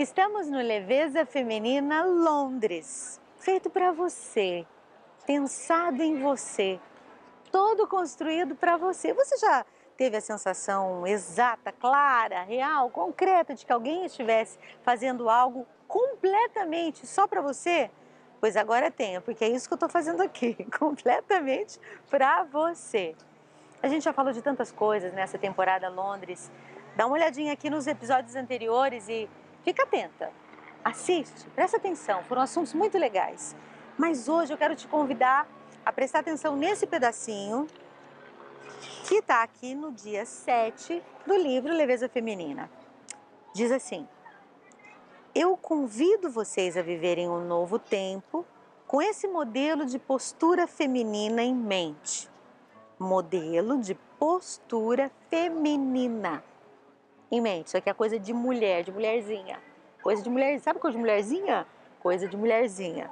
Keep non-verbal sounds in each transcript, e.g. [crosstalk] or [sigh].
Estamos no Leveza Feminina Londres, feito para você, pensado em você, todo construído para você. Você já teve a sensação exata, clara, real, concreta de que alguém estivesse fazendo algo completamente só para você? Pois agora tenha, porque é isso que eu estou fazendo aqui, [laughs] completamente para você. A gente já falou de tantas coisas nessa temporada Londres. Dá uma olhadinha aqui nos episódios anteriores e fica atenta. Assiste, presta atenção, foram assuntos muito legais. Mas hoje eu quero te convidar a prestar atenção nesse pedacinho que está aqui no dia 7 do livro Leveza Feminina. Diz assim: Eu convido vocês a viverem um novo tempo com esse modelo de postura feminina em mente. Modelo de postura feminina em mente. Isso aqui é coisa de mulher, de mulherzinha. Coisa de mulher, sabe coisa de mulherzinha? Coisa de mulherzinha.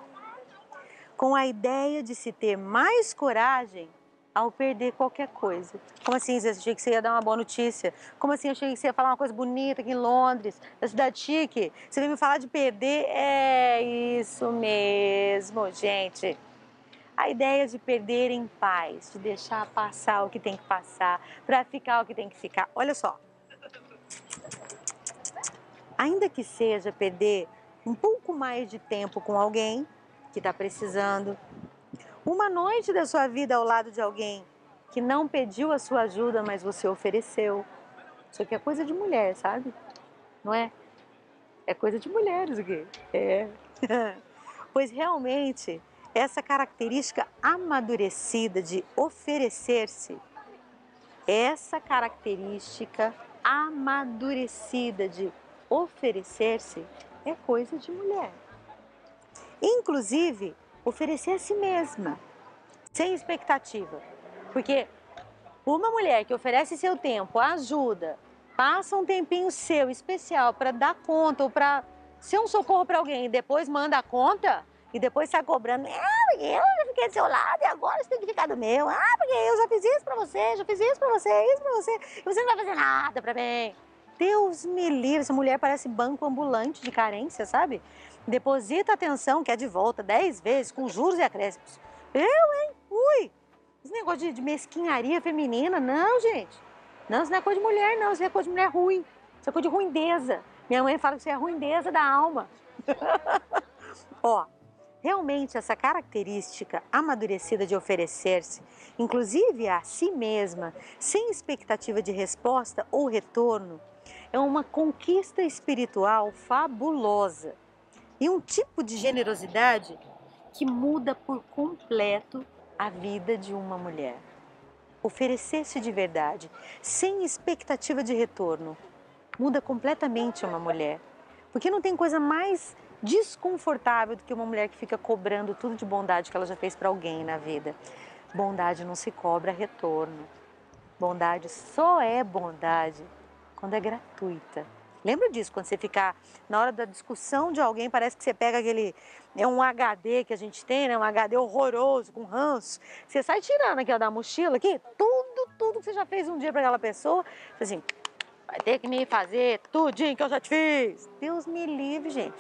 Com a ideia de se ter mais coragem ao perder qualquer coisa. Como assim, Zé? Achei que você ia dar uma boa notícia. Como assim? Achei que você ia falar uma coisa bonita aqui em Londres, na cidade chique. Você veio me falar de perder? É isso mesmo, gente. A ideia de perder em paz, de deixar passar o que tem que passar, para ficar o que tem que ficar. Olha só. Ainda que seja perder um pouco mais de tempo com alguém que está precisando, uma noite da sua vida ao lado de alguém que não pediu a sua ajuda, mas você ofereceu. Isso aqui é coisa de mulher, sabe? Não é? É coisa de mulheres aqui. É. [laughs] pois realmente, essa característica amadurecida de oferecer-se, essa característica amadurecida de oferecer-se é coisa de mulher. Inclusive, oferecer a si mesma, sem expectativa. Porque uma mulher que oferece seu tempo, ajuda, passa um tempinho seu especial para dar conta ou para ser um socorro para alguém e depois manda a conta e depois sai cobrando, ah, eu já fiquei do seu lado e agora você tem que ficar do meu. Ah, porque eu já fiz isso para você, já fiz isso para você, isso para você, e você não vai fazer nada para mim. Deus me livre, essa mulher parece banco ambulante de carência, sabe? Deposita atenção, que é de volta dez vezes, com juros e acréscimos. Eu, hein? Ui! Esse negócio de, de mesquinharia feminina, não, gente. Não, isso não é coisa de mulher, não. Isso é coisa de mulher ruim. Isso é coisa de ruindeza. Minha mãe fala que isso é ruindeza da alma. [laughs] Ó, realmente essa característica amadurecida de oferecer-se, inclusive a si mesma, sem expectativa de resposta ou retorno, é uma conquista espiritual fabulosa e um tipo de generosidade que muda por completo a vida de uma mulher. Oferecer-se de verdade, sem expectativa de retorno, muda completamente uma mulher. Porque não tem coisa mais desconfortável do que uma mulher que fica cobrando tudo de bondade que ela já fez para alguém na vida. Bondade não se cobra retorno. Bondade só é bondade quando é gratuita. Lembra disso, quando você ficar na hora da discussão de alguém, parece que você pega aquele. É um HD que a gente tem, né? Um HD horroroso, com ranço. Você sai tirando aqui ó, da mochila aqui, tudo, tudo que você já fez um dia para aquela pessoa. Assim, vai ter que me fazer tudinho que eu já te fiz. Deus me livre, gente.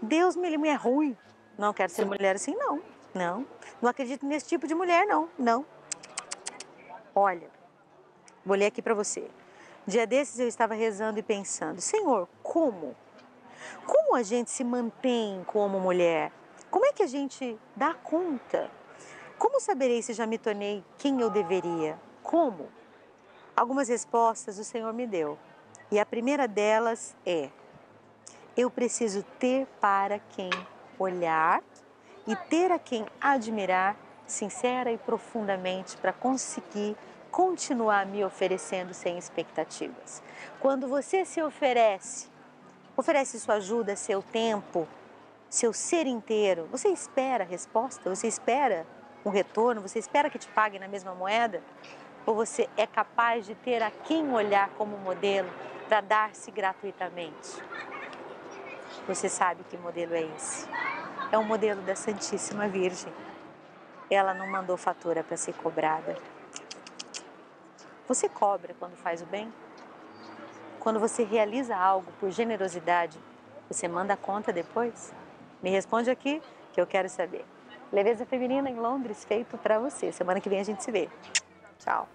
Deus me livre, é ruim. Não quero ser mulher assim, não. Não. Não acredito nesse tipo de mulher, não. Não. Olha, vou ler aqui para você. Dia desses eu estava rezando e pensando: Senhor, como? Como a gente se mantém como mulher? Como é que a gente dá conta? Como saberei se já me tornei quem eu deveria? Como? Algumas respostas o Senhor me deu. E a primeira delas é: eu preciso ter para quem olhar e ter a quem admirar sincera e profundamente para conseguir continuar me oferecendo sem expectativas. Quando você se oferece, oferece sua ajuda, seu tempo, seu ser inteiro, você espera a resposta, você espera um retorno, você espera que te pague na mesma moeda? Ou você é capaz de ter a quem olhar como modelo para dar-se gratuitamente? Você sabe que modelo é esse? É o modelo da Santíssima Virgem. Ela não mandou fatura para ser cobrada. Você cobra quando faz o bem? Quando você realiza algo por generosidade, Você manda a conta depois? Me responde aqui que eu quero saber. Leveza Feminina em Londres, feito para você. Semana que vem a gente se vê. Ciao.